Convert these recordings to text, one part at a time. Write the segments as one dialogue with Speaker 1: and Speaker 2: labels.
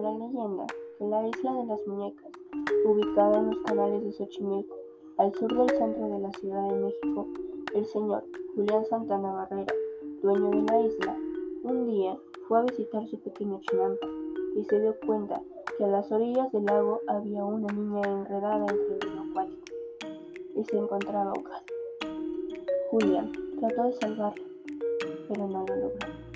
Speaker 1: La leyenda que la isla de las muñecas, ubicada en los canales de Xochimilco, al sur del centro de la Ciudad de México, el señor Julián Santana Barrera, dueño de la isla, un día fue a visitar su pequeño chinampa y se dio cuenta que a las orillas del lago había una niña enredada entre el acuático y se encontraba ahogada. Julián trató de salvarla, pero no lo logró.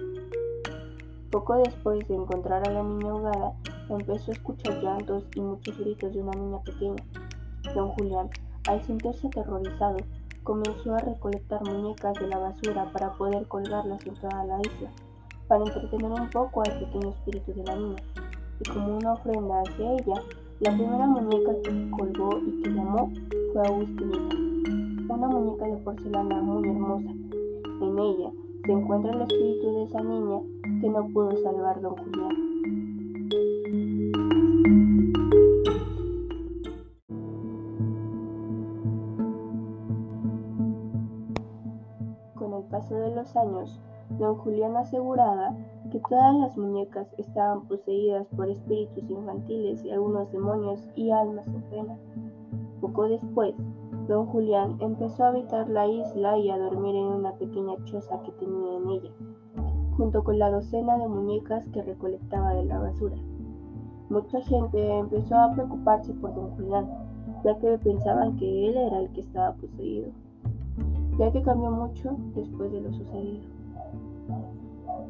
Speaker 1: Poco después de encontrar a la niña ahogada, empezó a escuchar llantos y muchos gritos de una niña pequeña. Don Julián, al sentirse aterrorizado, comenzó a recolectar muñecas de la basura para poder colgarlas en toda la isla, para entretener un poco al pequeño espíritu de la niña. Y como una ofrenda hacia ella, la primera muñeca que colgó y que llamó fue Agustinita, una muñeca de porcelana muy hermosa. En ella se encuentra el espíritu de esa niña que no pudo salvar don Julián. Con el paso de los años, don Julián aseguraba que todas las muñecas estaban poseídas por espíritus infantiles y algunos demonios y almas en pena. Poco después, don Julián empezó a habitar la isla y a dormir en una pequeña choza que tenía en ella, junto con la docena de muñecas que recolectaba de la basura. Mucha gente empezó a preocuparse por don Julián, ya que pensaban que él era el que estaba poseído, ya que cambió mucho después de lo sucedido.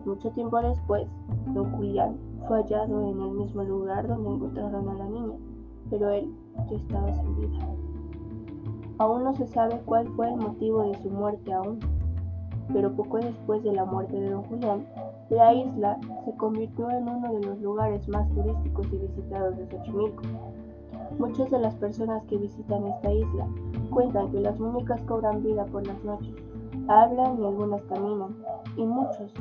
Speaker 1: Mucho tiempo después, don Julián fue hallado en el mismo lugar donde encontraron a la niña, pero él ya estaba sin vida. Aún no se sabe cuál fue el motivo de su muerte aún, pero poco después de la muerte de don Julián, la isla se convirtió en uno de los lugares más turísticos y visitados de Xochimilco. Muchas de las personas que visitan esta isla cuentan que las muñecas cobran vida por las noches, hablan y algunas caminan, y muchos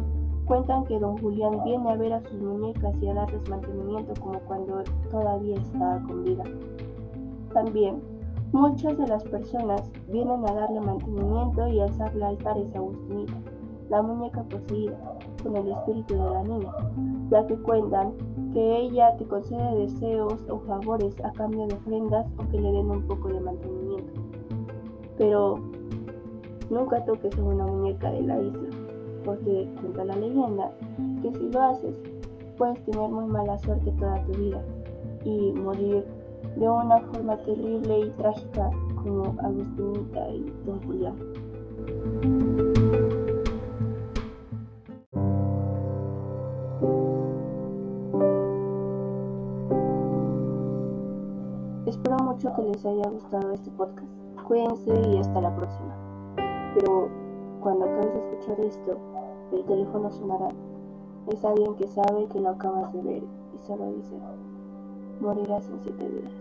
Speaker 1: cuentan que don Julián viene a ver a sus muñecas y a darles mantenimiento como cuando todavía estaba con vida. También Muchas de las personas vienen a darle mantenimiento y alzarle altares a Agustinita, la muñeca poseída, con el espíritu de la niña, ya que cuentan que ella te concede deseos o favores a cambio de ofrendas o que le den un poco de mantenimiento. Pero nunca toques a una muñeca de la isla, porque cuenta la leyenda que si lo haces, puedes tener muy mala suerte toda tu vida y morir de una forma terrible y trágica como Agustinita y Don Julián. Espero mucho que les haya gustado este podcast. Cuídense y hasta la próxima. Pero cuando acabes de escuchar esto, el teléfono sonará. Es alguien que sabe que lo acabas de ver y solo dice, morirás en siete días.